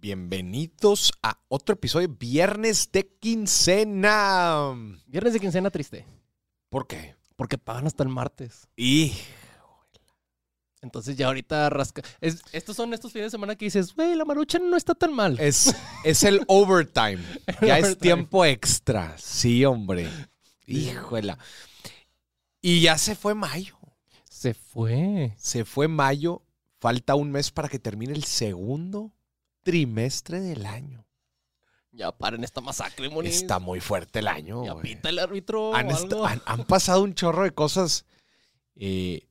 Bienvenidos a otro episodio Viernes de Quincena. Viernes de quincena triste. ¿Por qué? Porque pagan hasta el martes. Y Entonces ya ahorita rasca. es- estos son estos fines de semana que dices, güey, la marucha no está tan mal. es, es el overtime. Ya es tiempo extra. Sí, hombre. Híjola. Y ya se fue mayo. Se fue. Se fue mayo. Falta un mes para que termine el segundo trimestre del año. Ya paren esta masacre, Moniz. Está muy fuerte el año. Ya güey. pita el árbitro. han, o est- algo. han- han pasado un chorro de cosas eh,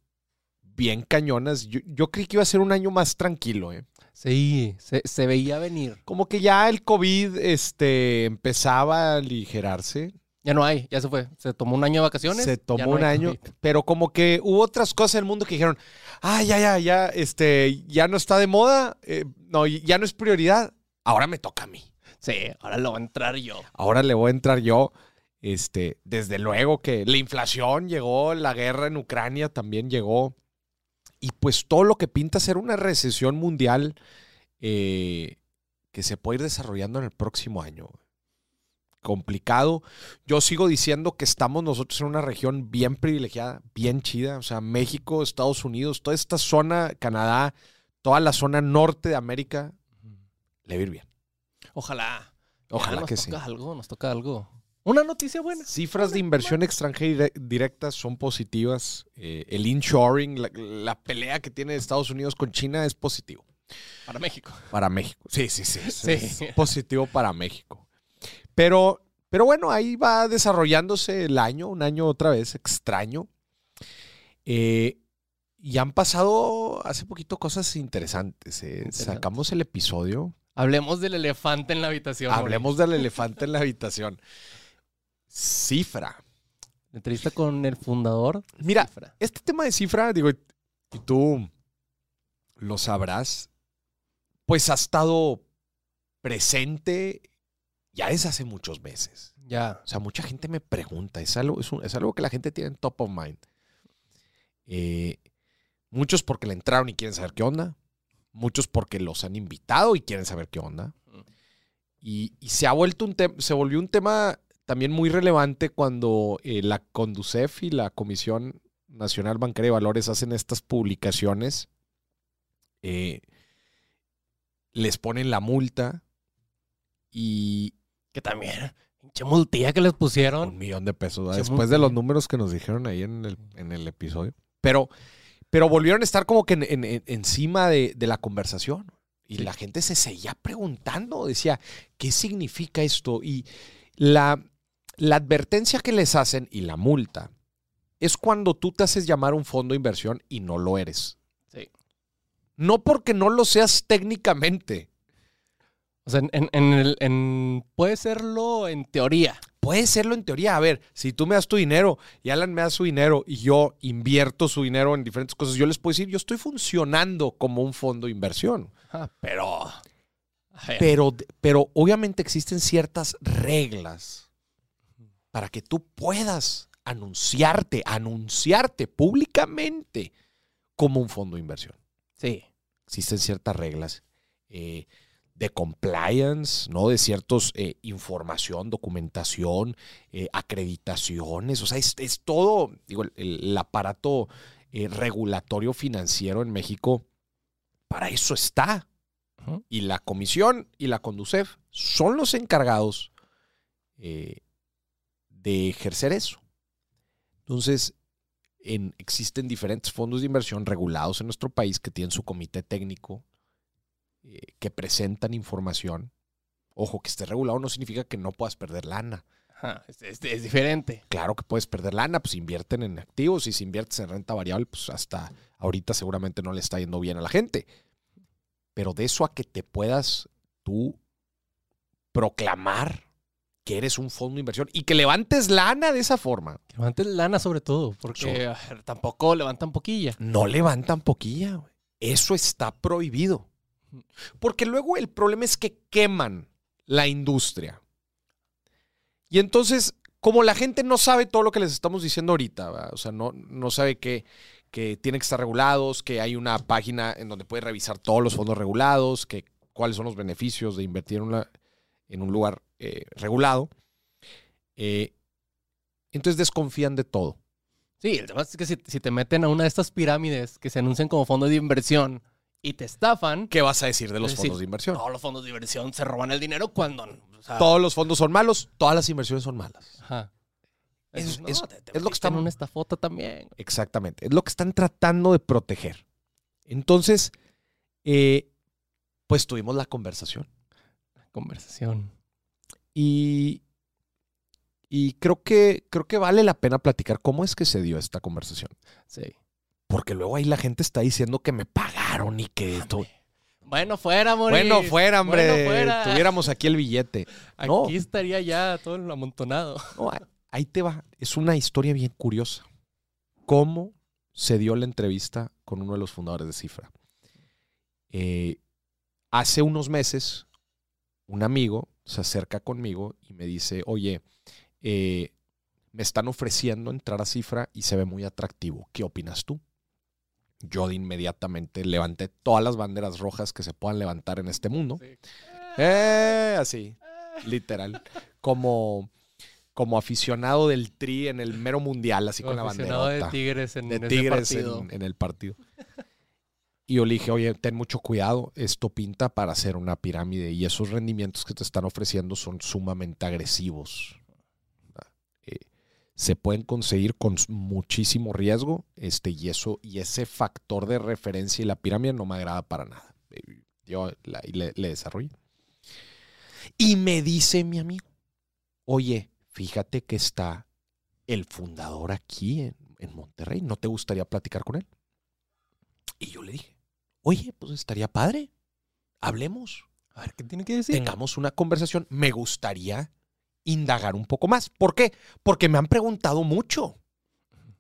bien cañonas. Yo, yo creí que iba a ser un año más tranquilo. ¿eh? Sí, se, se veía venir. Como que ya el COVID este, empezaba a aligerarse. Ya no hay, ya se fue. Se tomó un año de vacaciones. Se tomó no un año, pero como que hubo otras cosas en el mundo que dijeron, ah, ya, ya, ya, este, ya no está de moda, eh, no, ya no es prioridad. Ahora me toca a mí. Sí, ahora lo va a entrar yo. Ahora le voy a entrar yo. Este, desde luego que la inflación llegó, la guerra en Ucrania también llegó. Y pues todo lo que pinta ser una recesión mundial eh, que se puede ir desarrollando en el próximo año. Complicado. Yo sigo diciendo que estamos nosotros en una región bien privilegiada, bien chida. O sea, México, Estados Unidos, toda esta zona, Canadá, toda la zona norte de América, le va a ir bien. Ojalá. Ojalá nos que sí. toca algo, nos toca algo. Una noticia buena. Cifras de inversión extranjera dire- directa son positivas. Eh, el inshoring, la, la pelea que tiene Estados Unidos con China es positivo Para México. para México. Sí, sí, sí. Sí. es positivo para México. Pero, pero bueno, ahí va desarrollándose el año, un año otra vez extraño. Eh, y han pasado hace poquito cosas interesantes. eh. Interesantes. Sacamos el episodio. Hablemos del elefante en la habitación. Hablemos del elefante en la habitación. Cifra. Entrevista con el fundador. Mira, Cifra. este tema de cifra, digo, y tú lo sabrás, pues ha estado presente ya desde hace muchos meses. Ya. O sea, mucha gente me pregunta, es algo, es, un- es algo que la gente tiene en top of mind. Eh, muchos porque le entraron y quieren saber qué onda. Muchos porque los han invitado y quieren saber qué onda. Y, y se ha vuelto un tema, se volvió un tema también muy relevante cuando eh, la Conducef y la Comisión Nacional Bancaria de Valores hacen estas publicaciones. eh, les ponen la multa y Que también. Pinche multilla que les pusieron. un millón de pesos. Después de los números que nos dijeron ahí en el, en el episodio. Pero, pero volvieron a estar como que en- en- en- encima de, de la conversación. Y Sí. la gente se seguía preguntando, decía, ¿qué significa esto? Y la, la advertencia que les hacen y la multa es cuando tú te haces llamar un fondo de inversión y no lo eres. Sí. No porque no lo seas técnicamente. O sea, en, en- en el, en- puede serlo en teoría. Puede serlo en teoría. A ver, si tú me das tu dinero y Alan me da su dinero y yo invierto su dinero en diferentes cosas, yo les puedo decir, yo estoy funcionando como un fondo de inversión. Ah, pero. Pero, pero obviamente existen ciertas reglas para que tú puedas anunciarte, anunciarte públicamente como un fondo de inversión. Sí. existen ciertas reglas eh, de compliance, ¿no? De ciertos eh, información, documentación, eh, acreditaciones. O sea, es, es todo, digo, el, el aparato eh, regulatorio financiero en México, para eso está. Y la comisión y la Conducef son los encargados de ejercer eso. Entonces, en- existen diferentes fondos de inversión regulados en nuestro país que tienen su comité técnico, eh, que presentan información. Ojo, que esté regulado no significa que no puedas perder lana. Ajá, es, es- es diferente. Claro que puedes perder lana, pues invierten en activos y si inviertes en renta variable, pues hasta ahorita seguramente no le está yendo bien a la gente. Pero de eso a que te puedas tú proclamar que eres un fondo de inversión y que levantes lana de esa forma, Que levanten lana sobre todo, porque So- a ver, tampoco levantan poquilla. no levantan poquilla. Eso está prohibido. Porque luego el problema es que queman la industria. Y entonces, como la gente no sabe todo lo que les estamos diciendo ahorita, o sea, no, no sabe que, que tienen que estar regulados, que hay una página en donde puede revisar todos los fondos regulados, que cuáles son los beneficios de invertir en, un lugar eh, regulado. Eh, entonces desconfían de todo. Sí, el tema es que si, si te meten a una de estas pirámides que se anuncian como fondos de inversión y te estafan, ¿Qué vas a decir de los decir, fondos de inversión? todos los fondos de inversión se roban el dinero cuando... o sea, Todos los fondos son malos, todas las inversiones son malas. Ajá. Es- No, es- te- te es lo que metiste en una estafota también. Exactamente. Es lo que están tratando de proteger. Entonces, eh, pues tuvimos la conversación. Conversación. Y, y creo, que, creo que vale la pena platicar cómo es que se dio esta conversación. Sí. Porque luego ahí la gente está diciendo que me pagaron y que esto. Bueno, fuera, Moris. Bueno, fuera, hombre. Bueno, fuera. Tuviéramos aquí el billete. Aquí no. estaría ya todo el amontonado. No, ahí te va. Es una historia bien curiosa. ¿Cómo se dio la entrevista con uno de los fundadores de Cifra? Eh, hace unos meses, un amigo se acerca conmigo y me dice, oye, eh, me están ofreciendo entrar a Cifra y se ve muy atractivo. ¿Qué opinas tú? Yo de inmediatamente levanté todas las banderas rojas que se puedan levantar en este mundo. Eh, así, literal. Como, como aficionado del tri en el mero mundial, así con la Aficionado de. Tigres en De Tigres partido. en, en el partido. Y yo le dije, oye, ten mucho cuidado, esto pinta para hacer una pirámide y esos rendimientos que te están ofreciendo son sumamente agresivos. Se pueden conseguir con muchísimo riesgo este, y, eso, y ese factor de referencia y la pirámide no me agrada para nada. Eh, Yo la- le, le desarrollé. Y me dice mi amigo, oye, fíjate que está el fundador aquí en, en Monterrey, ¿no te gustaría platicar con él? Y yo le dije, oye, pues estaría padre, hablemos, A ver, ¿qué tiene que decir? tengamos una conversación, me gustaría indagar un poco más. ¿Por qué? Porque me han preguntado mucho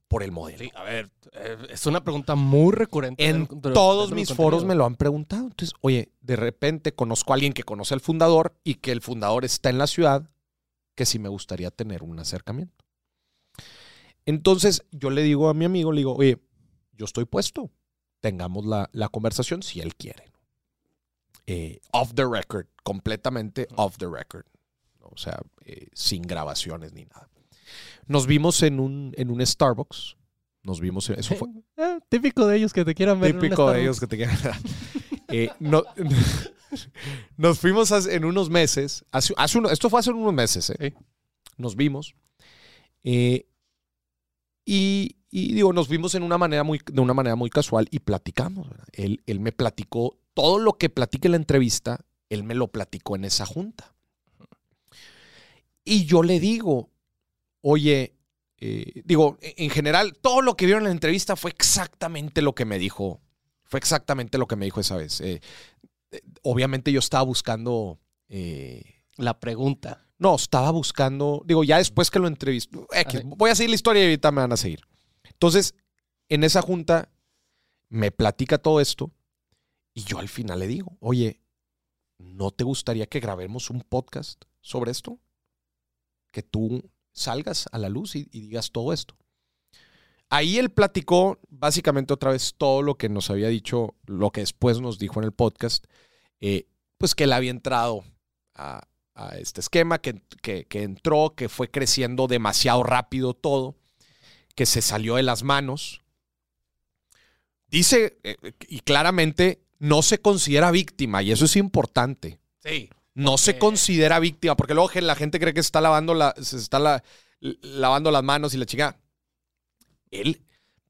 por el modelo. Sí, a ver, eh, es una pregunta muy recurrente. En todos mis contenido. foros me lo han preguntado. Entonces, oye, de repente conozco a alguien que conoce al fundador y que el fundador está en la ciudad, que sí me gustaría tener un acercamiento. Entonces, yo le digo a mi amigo, le digo, oye, yo estoy puesto. Tengamos la, la conversación si él quiere. Eh, off the record, completamente off the record. O sea, eh, sin grabaciones ni nada. Nos vimos en un, en un Starbucks. Nos vimos, en- eso fue, Eh, típico de ellos que te quieran ver. Típico de ellos que te quieran. Eh, no- nos fuimos en unos meses. hace- hace uno- esto fue hace unos meses. eh. Nos vimos. eh, y, y digo, nos vimos en una manera muy, de una manera muy casual y platicamos. Él, él me platicó todo lo que platique en la entrevista, él me lo platicó en esa junta. Y yo le digo, oye, eh, digo, en en general, todo lo que vieron en la entrevista fue exactamente lo que me dijo. Fue exactamente lo que me dijo esa vez. Eh, eh, obviamente yo estaba buscando. eh, La pregunta. no, estaba buscando. Digo, ya después que lo entrevisto. X, voy a seguir la historia y ahorita me van a seguir. Entonces, en esa junta, me platica todo esto. Y yo al final le digo, oye, ¿no te gustaría que grabemos un podcast sobre esto? Que tú salgas a la luz y, digas todo esto. Ahí él platicó básicamente otra vez todo lo que nos había dicho, lo que después nos dijo en el podcast, eh, pues que él había entrado a, este esquema, que, que- entró, que fue creciendo demasiado rápido todo, que se salió de las manos. Dice, eh, y claramente, no se considera víctima, y eso es importante. Sí. No se considera víctima, porque luego la gente cree que se está lavando, la, se está la- lavando las manos y la chica. Él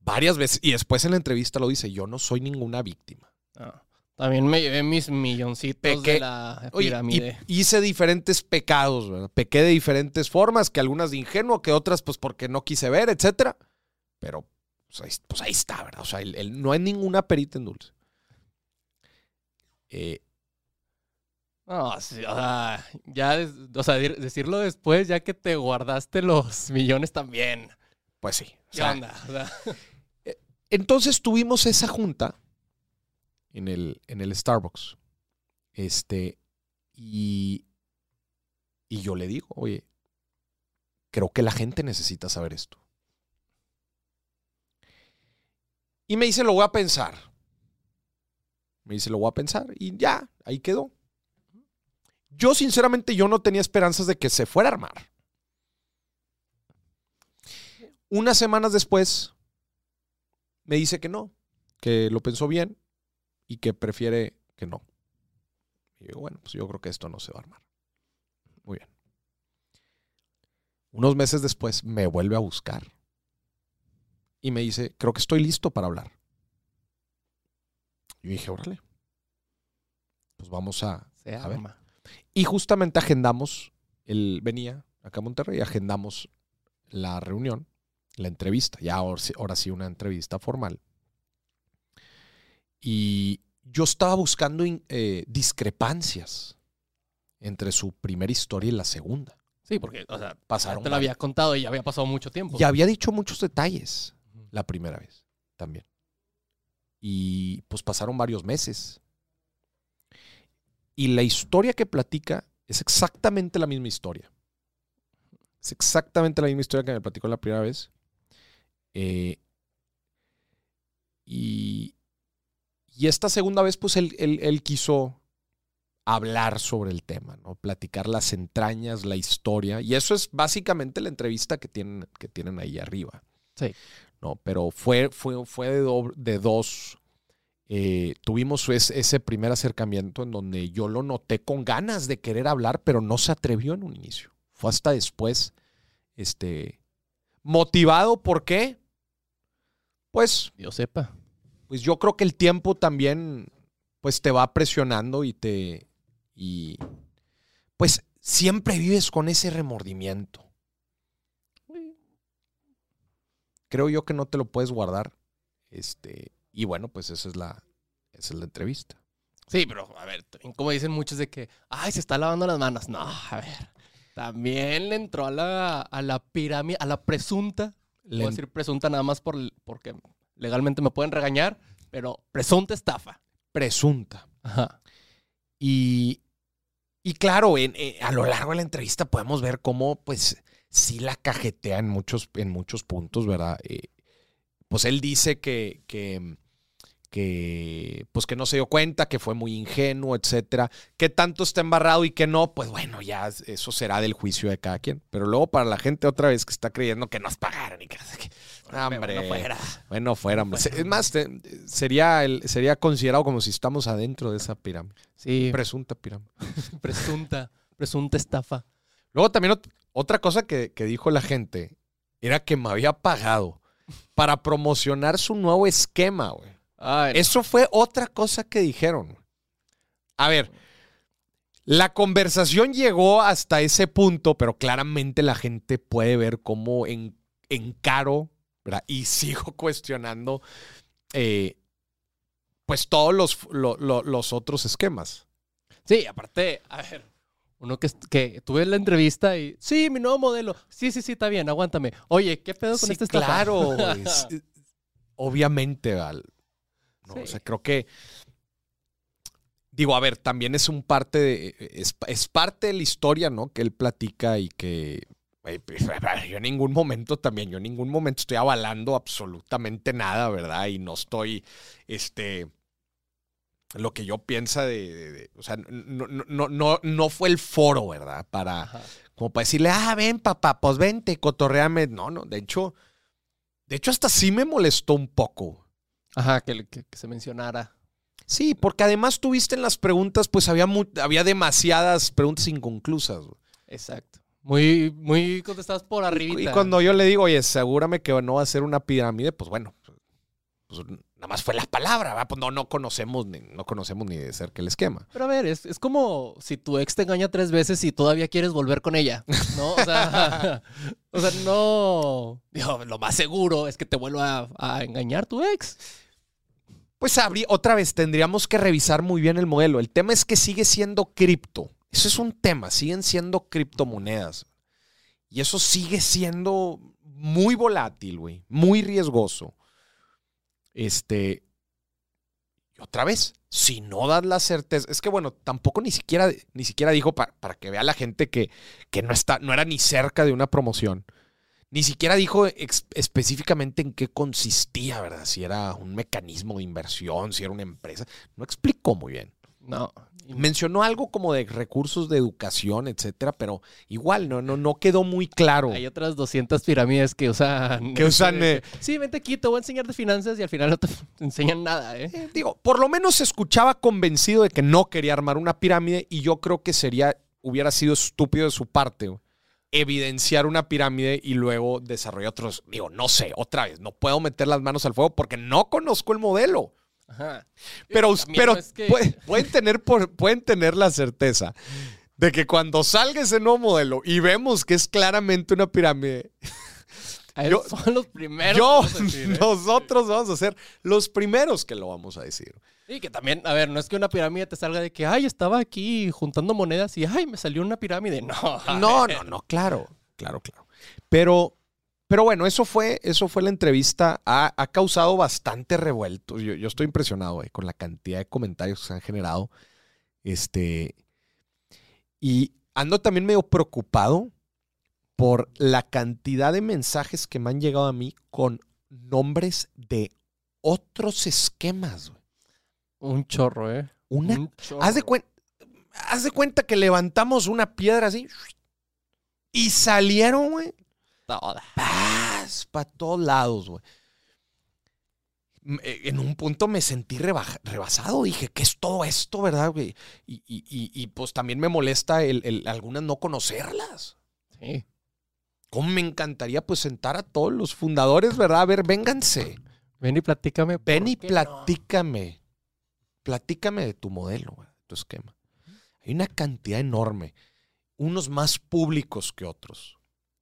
varias veces, y después en la entrevista lo dice, yo no soy ninguna víctima. Ah, También me llevé mis milloncitos Pequé- de la pirámide. hice diferentes pecados, ¿verdad? Pequé de diferentes formas, que algunas de ingenuo, que otras pues porque no quise ver, etcétera. Pero pues ahí, pues, ahí está, ¿verdad? O sea, él- él- no hay ninguna perita en dulce. Eh, No, sí, o sea, ya, o sea, decirlo después, ya que te guardaste los millones también. pues sí. o ¿Qué sea, onda? O sea, Entonces tuvimos esa junta en el, en el Starbucks. Este, y, y yo le digo, oye, creo que la gente necesita saber esto. Y me dice, lo voy a pensar. Me dice, lo voy a pensar. Y ya, ahí quedó. Yo sinceramente yo no tenía esperanzas de que se fuera a armar. Unas semanas después me dice que no, que lo pensó bien y que prefiere que no. Y yo digo, bueno, pues yo creo que esto no se va a armar. Muy bien. Unos meses después me vuelve a buscar y me dice, creo que estoy listo para hablar. Yo dije, órale, pues vamos a, Se A ver. Y justamente agendamos, él venía acá a Monterrey, agendamos la reunión, la entrevista, ya ahora, sí- ahora sí una entrevista formal. Y yo estaba buscando in- eh, discrepancias entre su primera historia y la segunda. Sí, porque, o sea, Pasaron te lo había contado y ya había pasado mucho tiempo. Y había dicho muchos detalles la primera vez también. Y pues pasaron varios meses. Y la historia que platica es exactamente la misma historia. Es exactamente la misma historia que me platicó la primera vez. Eh, y, y esta segunda vez, pues él, él- él quiso hablar sobre el tema, ¿no? Platicar las entrañas, la historia. Y eso es básicamente la entrevista que tienen, que tienen ahí arriba. Sí. No, pero fue, fue, fue de, do- de dos. Eh, tuvimos es- ese primer acercamiento en donde yo lo noté con ganas de querer hablar, pero no se atrevió en un inicio. Fue hasta después, este, motivado, ¿por qué? Pues Dios sepa. pues yo creo que el tiempo también pues te va presionando y te y pues siempre vives con ese remordimiento. Creo yo que no te lo puedes guardar. Este, y bueno, pues esa es la esa es la entrevista. Sí, pero a ver, como dicen muchos de que, ay, se está lavando las manos. No, a ver. También le entró a la, a la pirámide, a la presunta. Le- Puedo decir presunta nada más por, porque legalmente me pueden regañar, pero presunta estafa. presunta. Ajá. Y, y claro, en- en- a lo largo de la entrevista podemos ver cómo, pues, sí la cajetea en muchos, en muchos puntos, ¿verdad? Eh, pues él dice que, que, que, pues que no se dio cuenta, que fue muy ingenuo, etcétera. Que tanto está embarrado y que no, pues bueno, ya eso será del juicio de cada quien. Pero luego para la gente otra vez que está creyendo que nos pagaron y que... que- hombre, Bueno, fuera. bueno, fuera, hombre. Es más, te- sería, el, sería considerado como si estamos adentro de esa pirámide. Sí, Presunta pirámide. presunta, presunta estafa. Luego también ot- otra cosa que, que dijo la gente era que me había pagado para promocionar su nuevo esquema, güey. Ay, Eso fue otra cosa que dijeron. A ver, la conversación llegó hasta ese punto, pero claramente la gente puede ver cómo en, encaro, ¿verdad? Y sigo cuestionando, eh, pues todos los, lo- lo- los otros esquemas. Sí, aparte, a ver, uno que, que tuve la entrevista y, sí, mi nuevo modelo. Sí, sí, sí, está bien, aguántame. Oye, ¿qué pedo con Sí, estafa? claro, Obviamente, Val. No, Sí. O sea, creo que. Digo, a ver, también es un parte de. Es, es parte de la historia, ¿no? Que él platica y que. pues, Yo en ningún momento también, yo en ningún momento estoy avalando absolutamente nada, ¿verdad? Y no estoy. Este. Lo que yo piensa de. de- de- o sea, no, no, no, no, no fue el foro, ¿verdad? Para Ajá. como para decirle, ah, ven, papá, pues vente, cotorreame. No, no, de hecho, de hecho, hasta sí me molestó un poco. Ajá, que, que- que se mencionara. Sí, porque además tuviste en las preguntas, pues había, mu- había demasiadas preguntas inconclusas. güey. Exacto. Muy, muy contestadas por arribita. Y cuando yo le digo, oye, asegúrame que no va a ser una pirámide, pues bueno, pues nada más fue la palabra, ¿va? Pues no, no conocemos ni, no conocemos ni de cerca el esquema. Pero a ver, es, es como si tu ex te engaña tres veces y todavía quieres volver con ella, ¿no? O sea, o sea no... Digo, lo más seguro es que te vuelva a, a engañar tu ex. Pues habría, otra vez tendríamos que revisar muy bien el modelo. El tema es que sigue siendo cripto. Eso es un tema, siguen siendo criptomonedas. Y eso sigue siendo muy volátil, güey, muy riesgoso. Este, y otra vez, si no das la certeza, es que bueno, tampoco ni siquiera, ni siquiera dijo pa- para que vea la gente que, que no, está, no era ni cerca de una promoción. Ni siquiera dijo específicamente en qué consistía, ¿verdad? Si era un mecanismo de inversión, si era una empresa. No explicó muy bien. No. Mencionó algo como de recursos de educación, etcétera, pero igual no, no, no quedó muy claro. Hay otras 200 pirámides que usan. Que usan, eh, Sí, vente aquí, te voy a enseñar de finanzas y al final no te enseñan nada, ¿eh? Eh, digo, por lo menos se escuchaba convencido de que no quería armar una pirámide y yo creo que sería, hubiera sido estúpido de su parte güey, evidenciar una pirámide y luego desarrollar otros. Digo, no sé, otra vez, no puedo meter las manos al fuego porque no conozco el modelo. Ajá. Pero, También pero no es que- puede- pueden, tener por- pueden tener la certeza de que cuando salga ese nuevo modelo y vemos que es claramente una pirámide, yo- son los primeros. yo, que vamos a decir, ¿eh? nosotros vamos a ser los primeros que lo vamos a decir. Y que también, a ver, no es que una pirámide te salga de que, ay, estaba aquí juntando monedas y, ay, me salió una pirámide. No. No, no, no, claro, claro, claro. Pero, pero bueno, eso fue, eso fue la entrevista. Ha, ha causado bastante revuelto. Yo, yo estoy impresionado eh, con la cantidad de comentarios que se han generado. Este. Y ando también medio preocupado por la cantidad de mensajes que me han llegado a mí con nombres de otros esquemas. güey. Un chorro, ¿eh? Una Un chorro. Haz de, cuen- haz de cuenta que levantamos una piedra así y salieron, güey, Toda. para todos lados, güey. En un punto me sentí rebaja- rebasado. Dije, ¿qué es todo esto, verdad, güey? Y, y- y- y, pues también me molesta el, el- algunas no conocerlas. Sí. ¿Cómo me encantaría pues sentar a todos los fundadores, verdad? A ver, vénganse. Ven y platícame. Ven ¿por y no? platícame. Platícame de tu modelo, de tu esquema. Hay una cantidad enorme. Unos más públicos que otros.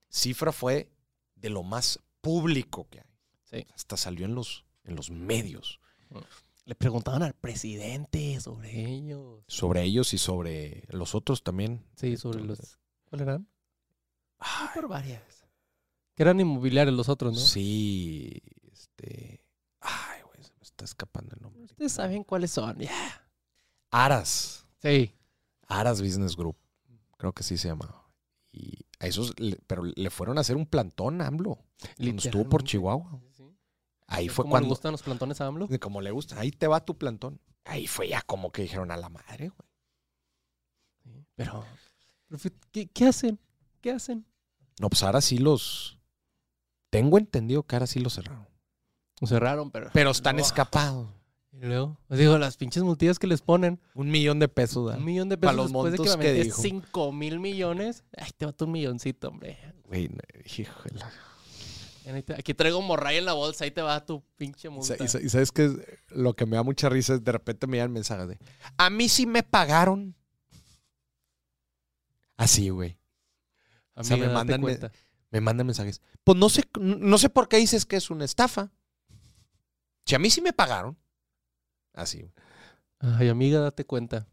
Cifra fue de lo más público que hay. Sí. Hasta salió en los, en los medios. Le preguntaban al presidente sobre ellos. Sobre ellos y sobre los otros también. Sí, sobre los. ¿Cuáles eran? Ay, Por varias. Que eran inmobiliarios los otros, ¿no? Sí, este... Ay, güey, se me está escapando el nombre. Ustedes saben cuáles son, ya. Aras. Sí. Aras Business Group. Creo que sí se llama. Y a esos, le- pero le fueron a hacer un plantón a AMLO. Cuando estuvo por. Chihuahua. Sí. Ahí fue ¿Cómo le cuando. gustan los plantones a AMLO? Como le gusta. Ahí te va tu plantón. Ahí fue ya como que dijeron a la madre, güey. Pero, pero fí- ¿qué, qué hacen? ¿Qué hacen? No, pues ahora sí los. Tengo entendido que ahora sí los cerraron. Lo cerraron, pero. Pero están No. escapados. Y luego, os digo, las pinches multillas que les ponen. Un millón de pesos. Un millón de pesos los después de que me que dijo. 5 mil millones. Ay, te va un milloncito, hombre. Güey, híjole. Aquí traigo morray en la bolsa, ahí te va tu pinche multa. y sabes que lo que me da mucha risa es de repente me llegan mensajes de. A mí sí me pagaron. Así, güey. A o sea, me mandan me- mandan mensajes. Pues no sé, no sé por qué dices que es una estafa. Si a mí sí me pagaron. Así. Ay, amiga, date cuenta.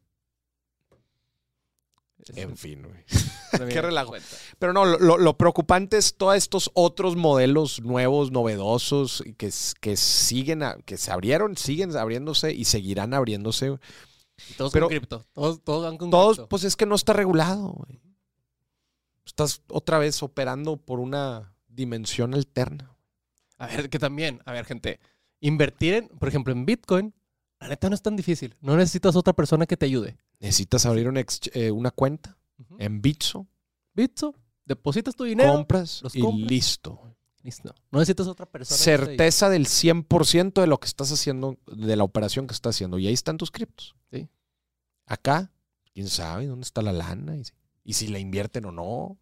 En fin, güey. Amiga, qué relajo. Pero no, lo- lo, preocupante es todos estos otros modelos nuevos, novedosos, que, que siguen, a- que se abrieron, siguen abriéndose y seguirán abriéndose. Todos Pero- con cripto. Todos, todos van con Todos, cripto. pues es que no está regulado, güey. Estás otra vez operando por una dimensión alterna. A ver, que también, a ver, gente, invertir en, por ejemplo, en Bitcoin, la neta no es tan difícil. No necesitas otra persona que te ayude. Necesitas abrir una, eh, una cuenta en Bitso, Bitso, depositas tu dinero. compras los y listo. Listo. No necesitas otra persona. Certeza del 100% de lo que estás haciendo, de la operación que estás haciendo. Y ahí están tus criptos. Sí. Acá, quién sabe dónde está la lana y si, y si la invierten o no.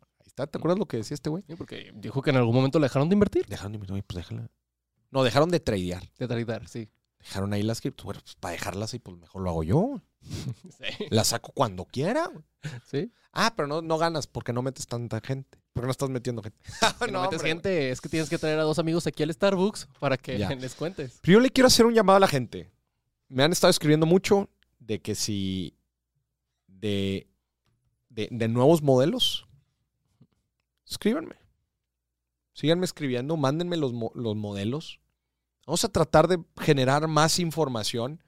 ¿Te acuerdas lo que decía este güey? Sí, porque dijo que en algún momento le dejaron de invertir. Dejaron de invertir, pues déjala. No, dejaron de tradear. De tradear, sí. Dejaron ahí las criptos. Bueno, pues para dejarlas ahí, pues mejor lo hago yo. Sí. Las saco cuando quiera. sí. Ah, pero no, no ganas porque no metes tanta gente. Porque no estás metiendo gente. No, metes hombre, gente, es que tienes que traer a dos amigos aquí al Starbucks para que Ya. les cuentes. Pero yo le quiero hacer un llamado a la gente. Me han estado escribiendo mucho de que si de, de, de nuevos modelos, escríbanme. Síganme escribiendo, mándenme los, los modelos. Vamos a tratar de generar más información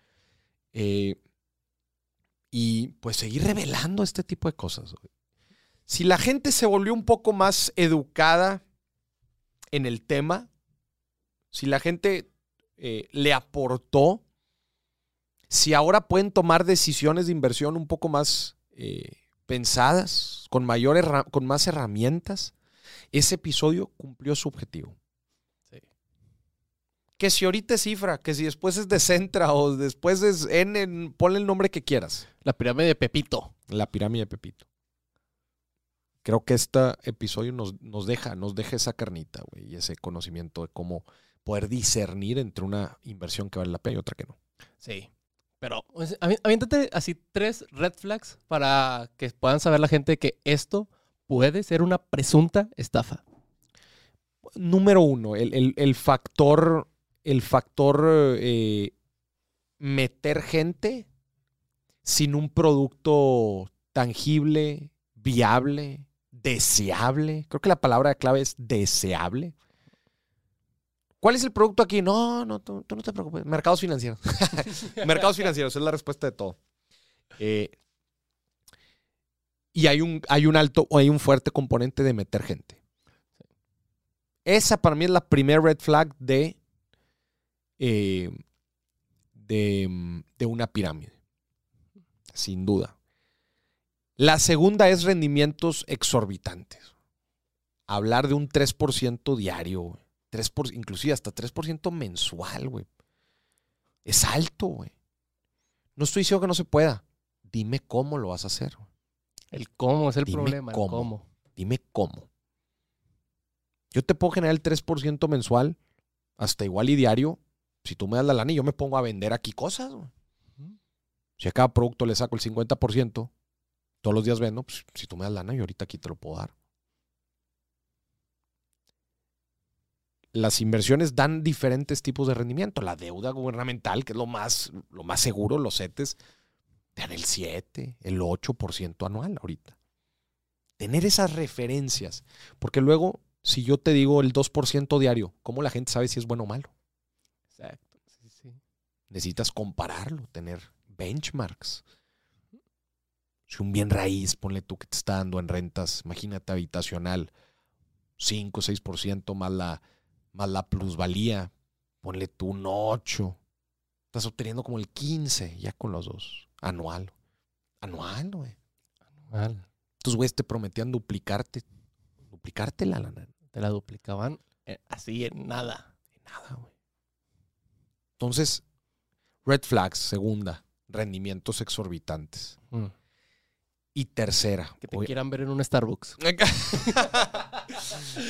eh, y pues seguir revelando este tipo de cosas. Si la gente se volvió un poco más educada en el tema, si la gente eh, le aportó, si ahora pueden tomar decisiones de inversión un poco más eh, pensadas, con, mayor con más herramientas, ese episodio cumplió su objetivo. Sí. Que si ahorita es cifra, que si después es de Centra o después es N, en- ponle el nombre que quieras. La pirámide de Pepito. La pirámide de Pepito. Creo que este episodio nos, nos deja, nos deja esa carnita, güey, y ese conocimiento de cómo poder discernir entre una inversión que vale la pena y otra que no. Sí. Pero avi- aviéntate así tres red flags para que puedan saber la gente que esto puede ser una presunta estafa. Número uno, el, el- el factor, el factor eh, meter gente sin un producto tangible, viable, deseable. Creo que la palabra clave es deseable. ¿Cuál es el producto aquí? No, no, tú, no te preocupes. Mercados financieros. Mercados financieros, es la respuesta de todo. Eh, y hay un, hay un alto o hay un fuerte componente de meter gente. Esa para mí es la primer red flag de, eh, de, de una pirámide. Sin duda. La segunda es rendimientos exorbitantes. Hablar de un 3% diario, güey. 3%, inclusive hasta 3% mensual, güey. Es alto, güey. No estoy diciendo que no se pueda. Dime cómo lo vas a hacer. güey. El cómo es el Dime problema. el cómo. cómo. Dime cómo. Yo te puedo generar el 3% mensual, hasta igual y diario. Si tú me das la lana y yo me pongo a vender aquí cosas. güey. Si a cada producto le saco el 50%, todos los días vendo, pues si tú me das lana, yo ahorita aquí te lo puedo dar. Las inversiones dan diferentes tipos de rendimiento. La deuda gubernamental, que es lo más, lo más seguro, los CETES, te dan el 7, el 8% anual ahorita. Tener esas referencias. Porque luego, si yo te digo el 2% diario, ¿cómo la gente sabe si es bueno o malo? Exacto. Sí, sí. necesitas compararlo, tener benchmarks. Si un bien raíz, ponle tú que te está dando en rentas, imagínate habitacional, 5 o 6% más la, más la plusvalía, ponle tú un 8. Estás obteniendo como el 15 ya con los dos. Anual. Anual, güey. Mal. Estos güeyes te prometían duplicarte. Duplicarte la lana. Te la duplicaban eh, así en nada. Nada, güey. Entonces, red flags, segunda, rendimientos exorbitantes. Mm. Y tercera. Que te oye- quieran ver en un Starbucks.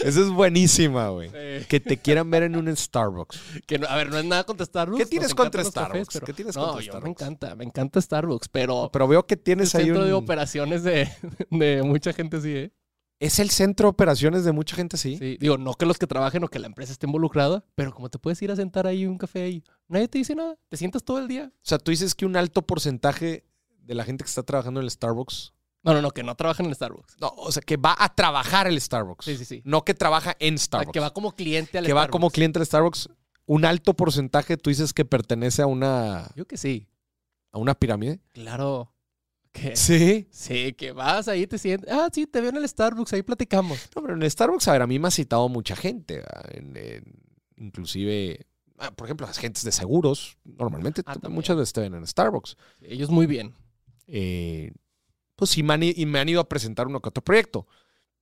Esa es buenísima, güey. Que te quieran ver en un Starbucks. Que no- a ver, no es nada contra Starbucks. ¿Qué tienes contra cafés, Starbucks? pero- ¿Qué tienes no, contra yo me Starbucks? encanta, me encanta Starbucks, pero Pero veo que el tienes ahí centro de un... operaciones de, de mucha gente sí, ¿eh? Es el centro de operaciones de mucha gente, sí. Sí, digo, no que los que trabajen o que la empresa esté involucrada, pero como te puedes ir a sentar ahí un café ahí, nadie te dice nada, te sientas todo el día. O sea, tú dices que un alto porcentaje de la gente que está trabajando en el Starbucks... No, no, no, que no trabajan en Starbucks. No, o sea, que va a trabajar el Starbucks. Sí, sí, sí. No que trabaja en O sea, Starbucks. que va como cliente al que va Starbucks. como cliente al Starbucks. Un alto porcentaje, tú dices que pertenece a una, Yo que sí. a una pirámide. Claro. Que, Sí. sí, que vas ahí, te sientes. Ah, sí, te veo en el Starbucks, ahí platicamos. No, pero en el Starbucks, a ver, a mí me ha citado mucha gente. ¿verdad? En- en- inclusive, ah, por ejemplo, las gentes de seguros, normalmente Ah, muchas veces te ven en Starbucks. Ellos muy bien. Eh, pues sí, me han, y me han ido a presentar uno que otro proyecto.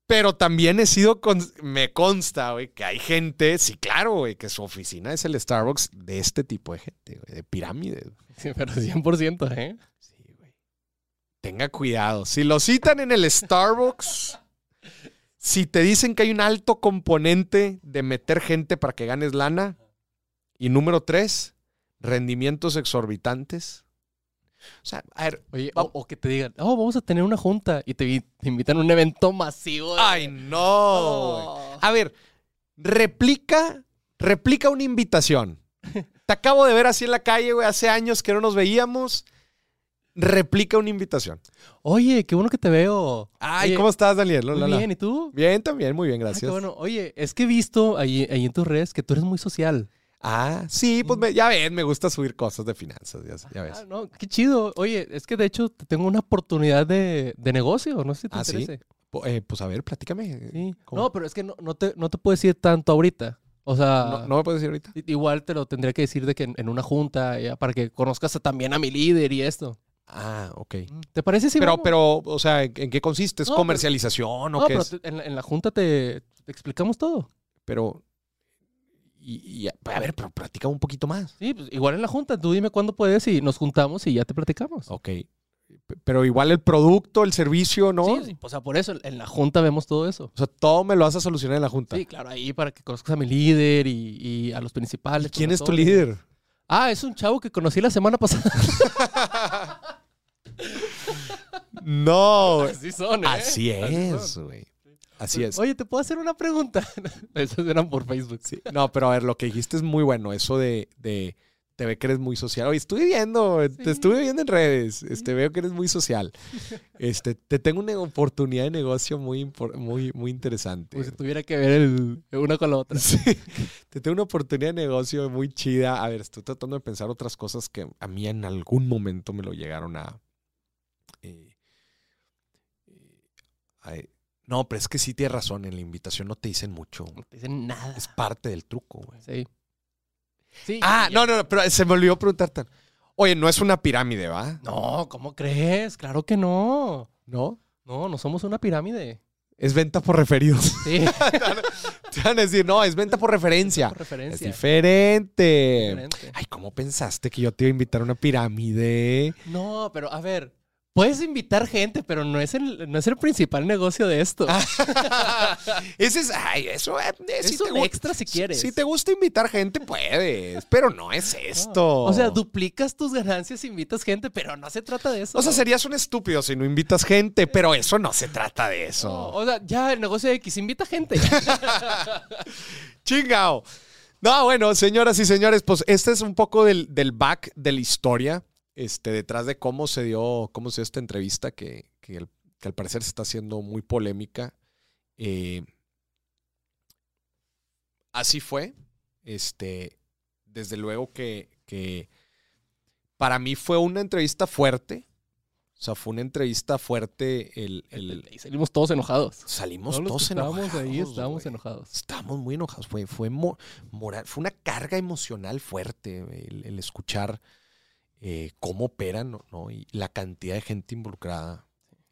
Pero también he sido, con- me consta, güey, que hay gente, sí, claro, güey, que su oficina es el Starbucks de este tipo de gente, güey, de pirámides. Sí, pero 100%, ¿eh? Sí, güey. Tenga cuidado. Si lo citan en el Starbucks, si te dicen que hay un alto componente de meter gente para que ganes lana. Y número tres, rendimientos exorbitantes. O sea, a ver. Oye, o, o que te digan, oh, vamos a tener una junta y te, vi- te invitan a un evento masivo. de- ¡Ay, no! Oh. A ver, replica, replica una invitación. Te acabo de ver así en la calle, güey, hace años que no nos veíamos. Replica una invitación. Oye, qué bueno que te veo. Ay, Oye, ¿cómo estás, Daniel? Muy bien, ¿y tú? Bien, también, muy bien, Ah, gracias. qué bueno. Oye, es que he visto ahí, ahí en tus redes que tú eres muy social. Ah, sí, pues me- ya ves, me gusta subir cosas de finanzas, ya, ya ves. Ah, no, qué chido. Oye, es que de hecho te tengo una oportunidad de, de negocio. No sé si te Ah, ¿sí? interese. Po- eh, pues a ver, platícame. Sí. No, pero es que no, no te, no te puedo decir tanto ahorita. O sea, No, no me puedes decir ahorita. igual te lo tendría que decir de que en, en una junta, ya, para que conozcas también a mi líder y esto. Ah, ok. ¿Te parece si pero, vamos? pero, o sea, ¿en en qué consiste? ¿Es No, pero- comercialización o No, qué pero es? te- en, en la junta te, te explicamos todo. Pero, y, y- a ver, pero platica un poquito más. Sí, pues igual en la junta. Tú dime cuándo puedes y nos juntamos y ya te platicamos. Ok. Pero igual el producto, el servicio, ¿no? Sí, sí, o sea, por eso en la junta vemos todo eso. O sea, todo me lo vas a solucionar en la junta. Sí, claro, ahí para que conozcas a mi líder y, y a los principales. ¿Y ¿Quién es tu líder? Ah, es un chavo que conocí la semana pasada. No. Así son, ¿eh? Así es, güey. Así es. Oye, ¿te puedo hacer una pregunta? Esas eran por Facebook. Sí. No, pero a ver, lo que dijiste es muy bueno. Eso de, de te ve que eres muy social. Oye, estuve viendo, te estuve viendo en redes. Este, veo que eres muy social. Este, te tengo una oportunidad de negocio muy, muy, muy interesante. Pues si tuviera que ver el, una con la otra. Sí. Te tengo una oportunidad de negocio muy chida. A ver, estoy tratando de pensar otras cosas que a mí en algún momento me lo llegaron a. eh, eh, a- no, pero es que sí tienes razón. En la invitación no te dicen mucho. No te dicen nada. Es parte del truco, güey. Sí. Sí. Ah, no, no, no, pero se me olvidó preguntar tan. Oye, no es una pirámide, ¿va? No, ¿cómo crees? Claro que no. ¿No? No, no somos una pirámide. Es venta por referidos. Sí. Te van a decir, no, es venta por referencia. Por Es referencia. diferente. Diferente. Ay, ¿cómo pensaste que yo te iba a invitar a una pirámide? No, pero a ver, puedes invitar gente, pero no es el, no es el principal negocio de esto. Ese es, ay, eso eh, eh, es si un extra si quieres. Si te gusta invitar gente, puedes, pero no es esto. O sea, duplicas tus ganancias, invitas gente, pero no se trata de eso. O sea, serías un estúpido si no invitas gente, pero eso no se trata de eso. O sea, ya el negocio de X invita gente. Chingao. No, bueno, señoras y señores, pues este es un poco del, del back de la historia, este, detrás de cómo se dio, cómo se dio esta entrevista, que, que, el- que al parecer se está haciendo muy polémica. Eh, así fue. Este, desde luego que, que para mí fue una entrevista fuerte. O sea, fue una entrevista fuerte. El, el- y salimos todos enojados. salimos Todos los todos estábamos enojados. ahí estábamos enojados. Estábamos muy enojados. Fue, fue, mo- moral, fue una carga emocional fuerte el, el escuchar eh, cómo operan ¿no? y la cantidad de gente involucrada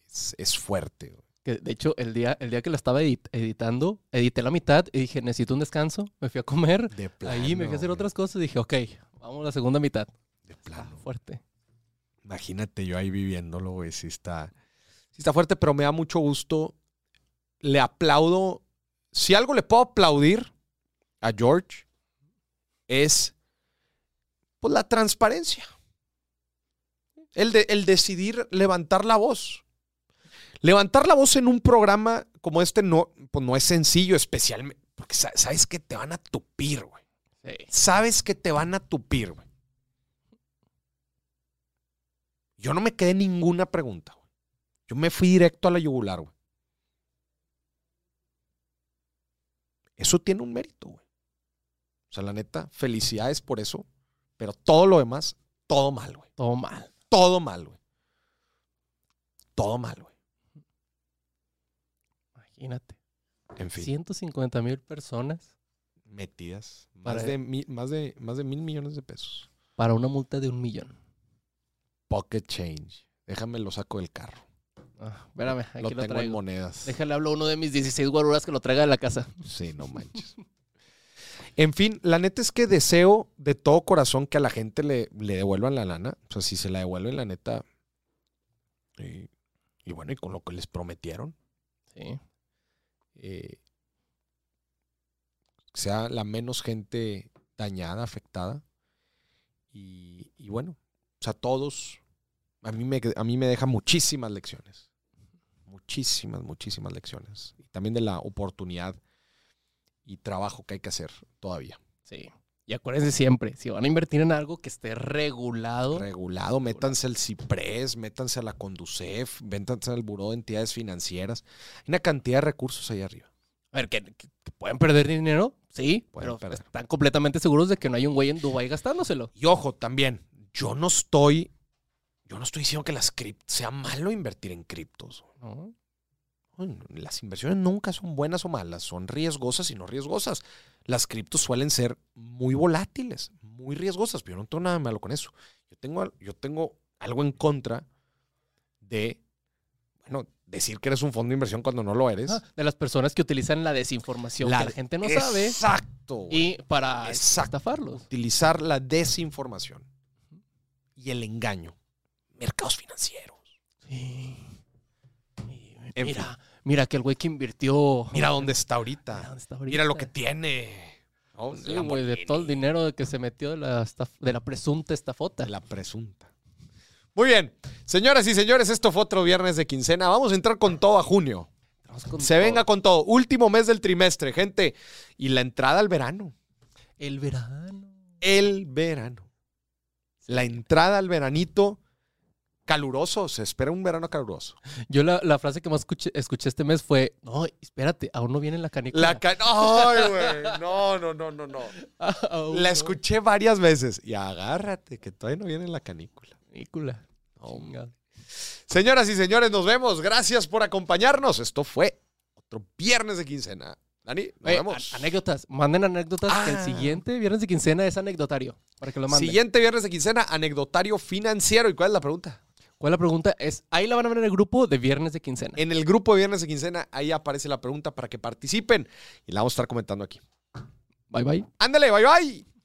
es, es fuerte. güey. Que, de hecho, el día, el día que la estaba edit- editando, edité la mitad y dije, necesito un descanso. Me fui a comer. De ahí me fui a hacer plano, otras cosas y dije, ok, vamos a la segunda mitad. De Ah, plano. fuerte. Imagínate yo ahí viviéndolo, güey. Sí está, sí está fuerte, pero me da mucho gusto. Le aplaudo. Si algo le puedo aplaudir a George es pues, la transparencia. El, de, el decidir levantar la voz. Levantar la voz en un programa como este no, pues no es sencillo, especialmente. Porque sa- sabes que te van a tupir, güey. Sí. Sabes que te van a tupir, güey. Yo no me quedé ninguna pregunta, güey. Yo me fui directo a la yugular, güey. Eso tiene un mérito, güey. O sea, la neta, felicidades por eso. Pero todo lo demás, todo mal, güey. Todo mal. Todo mal, güey. Todo mal, güey. Imagínate. En fin, 150 mil personas metidas. Más de, mil, más, de, más de mil millones de pesos. para una multa de un millón. Pocket change. Déjame lo saco del carro. Ah, espérame, aquí lo lo, tengo en traigo. monedas. Déjale hablo a uno de mis 16 guaruras que lo traiga de la casa. Sí, no manches. En fin, la neta es que deseo de todo corazón que a la gente le, le devuelvan la lana. O sea, si se la devuelven, la neta. Y, y bueno, y con lo que les prometieron, Sí. eh, sea la menos gente dañada, afectada. Y, y bueno, o sea, todos, a mí, me, a mí me deja muchísimas lecciones. Muchísimas, muchísimas lecciones. Y también de la oportunidad y trabajo que hay que hacer todavía. Sí. Y acuérdense siempre, si van a invertir en algo que esté regulado, Regulado, métanse al CIPRES, métanse a la Conducef, métanse al Buró de Entidades Financieras. Hay una cantidad de recursos ahí arriba. a ver, que, que- que pueden perder dinero, sí, Pueden pero perder. están completamente seguros de que no hay un güey en Dubái gastándoselo. Y ojo, también, yo no estoy, yo no estoy diciendo que las criptos sea malo invertir en criptos. ¿no? Las inversiones nunca son buenas o malas, son riesgosas y no riesgosas. Las criptos suelen ser muy volátiles, muy riesgosas, pero yo no tengo nada malo con eso. Yo tengo, yo tengo algo en contra de, bueno, decir que eres un fondo de inversión cuando no lo eres. Ah, de las personas que utilizan la desinformación La- que la gente no sabe Exacto. y para Exacto. estafarlos. Utilizar la desinformación y el engaño. Mercados financieros. Sí. En Mira, mira que el güey que invirtió. Mira dónde está Mira ahorita. dónde está ahorita. Mira lo que tiene. güey, de todo el dinero que se metió de la, de la presunta estafota. De la presunta. Muy bien. Señoras y señores, esto fue otro viernes de quincena. Vamos a entrar con todo a junio. Con Se todo. venga con todo. Último mes del trimestre, gente. Y la entrada al verano. El verano. El verano. La entrada al veranito caluroso. Se espera un verano caluroso. Yo la, la frase que más escuché, escuché este mes fue: No, espérate, aún no viene la canícula. La ca- ¡Ay, güey! No, no, no, no, no. La no. escuché varias veces. Y agárrate, que todavía no viene la canícula. Canícula. Chingado. Señoras y señores, nos vemos. Gracias por acompañarnos. Esto fue otro viernes de quincena. Dani, nos Oye, vemos. anécdotas. Manden anécdotas que el Ah. siguiente viernes de quincena es anecdotario. Para que lo manden. Siguiente viernes de quincena, anecdotario financiero. ¿Y cuál es la pregunta? ¿Cuál es la pregunta? Es, ahí la van a ver en el grupo de viernes de quincena. En el grupo de viernes de quincena, ahí aparece la pregunta para que participen y la vamos a estar comentando aquí. Bye bye. Ándale, bye bye.